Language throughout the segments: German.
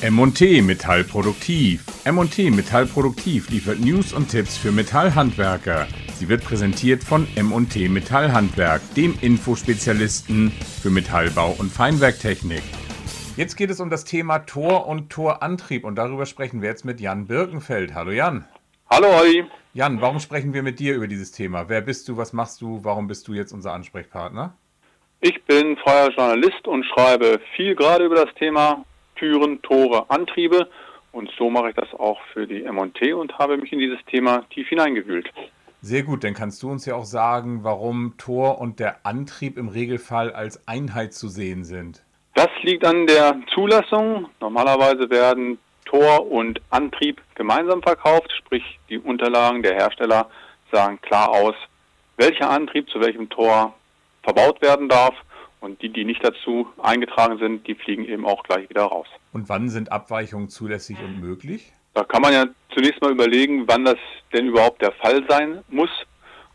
M&T Metallproduktiv. M&T Metallproduktiv liefert News und Tipps für Metallhandwerker. Sie wird präsentiert von M&T Metallhandwerk, dem Infospezialisten für Metallbau und Feinwerktechnik. Jetzt geht es um das Thema Tor und Torantrieb und darüber sprechen wir jetzt mit Jan Birkenfeld. Hallo Jan. Hallo Olli. Jan, warum sprechen wir mit dir über dieses Thema? Wer bist du, was machst du, warum bist du jetzt unser Ansprechpartner? Ich bin freier Journalist und schreibe viel gerade über das Thema Türen, Tore, Antriebe. Und so mache ich das auch für die M&T und habe mich in dieses Thema tief hineingewühlt. Sehr gut, dann kannst du uns ja auch sagen, warum Tor und der Antrieb im Regelfall als Einheit zu sehen sind. Das liegt an der Zulassung. Normalerweise werden Tor und Antrieb gemeinsam verkauft, sprich die Unterlagen der Hersteller sagen klar aus, welcher Antrieb zu welchem Tor verbaut werden darf und die, die nicht dazu eingetragen sind, die fliegen eben auch gleich wieder raus. Und wann sind Abweichungen zulässig und möglich? Da kann man ja zunächst mal überlegen, wann das denn überhaupt der Fall sein muss.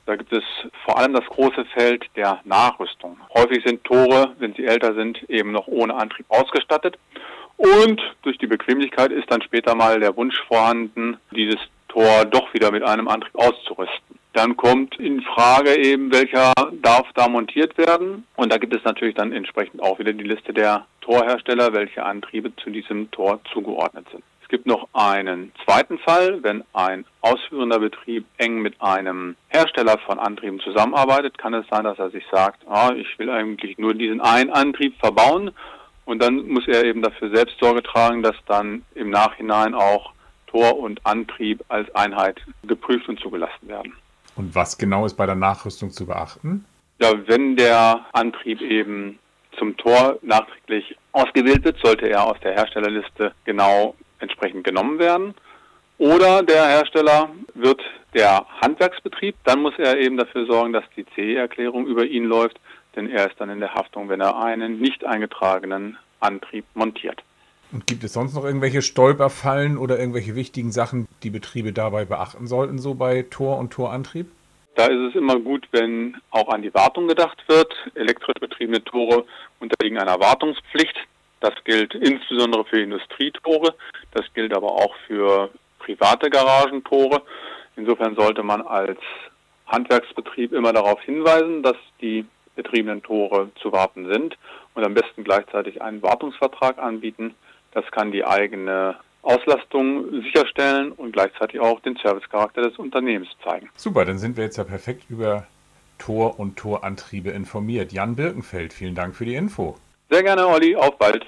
Da gibt es vor allem das große Feld der Nachrüstung. Häufig sind Tore, wenn sie älter sind, eben noch ohne Antrieb ausgestattet. Und durch die Bequemlichkeit ist dann später mal der Wunsch vorhanden, dieses Tor doch wieder mit einem Antrieb auszurüsten. Dann kommt in Frage eben, welcher darf da montiert werden. Und da gibt es natürlich dann entsprechend auch wieder die Liste der Torhersteller, welche Antriebe zu diesem Tor zugeordnet sind. Es gibt noch einen zweiten Fall, wenn ein ausführender Betrieb eng mit einem Hersteller von Antrieben zusammenarbeitet, kann es sein, dass er sich sagt, ah, ich will eigentlich nur diesen einen Antrieb verbauen und dann muss er eben dafür selbst Sorge tragen, dass dann im Nachhinein auch Tor und Antrieb als Einheit geprüft und zugelassen werden. Und was genau ist bei der Nachrüstung zu beachten? Ja, wenn der Antrieb eben zum Tor nachträglich ausgewählt wird, sollte er aus der Herstellerliste genau entsprechend genommen werden. Oder der Hersteller wird der Handwerksbetrieb, dann muss er eben dafür sorgen, dass die CE-Erklärung über ihn läuft, denn er ist dann in der Haftung, wenn er einen nicht eingetragenen Antrieb montiert. Und gibt es sonst noch irgendwelche Stolperfallen oder irgendwelche wichtigen Sachen, die Betriebe dabei beachten sollten, so bei Tor- und Torantrieb? Da ist es immer gut, wenn auch an die Wartung gedacht wird. Elektrisch betriebene Tore unterliegen einer Wartungspflicht. Das gilt insbesondere für Industrietore. Das gilt aber auch für private Garagentore. Insofern sollte man als Handwerksbetrieb immer darauf hinweisen, dass die betriebenen Tore zu warten sind und am besten gleichzeitig einen Wartungsvertrag anbieten, das kann die eigene Auslastung sicherstellen und gleichzeitig auch den Servicecharakter des Unternehmens zeigen. Super, dann sind wir jetzt ja perfekt über Tor- und Torantriebe informiert. Jan Birkenfeld, vielen Dank für die Info. Sehr gerne, Olli. Auf bald.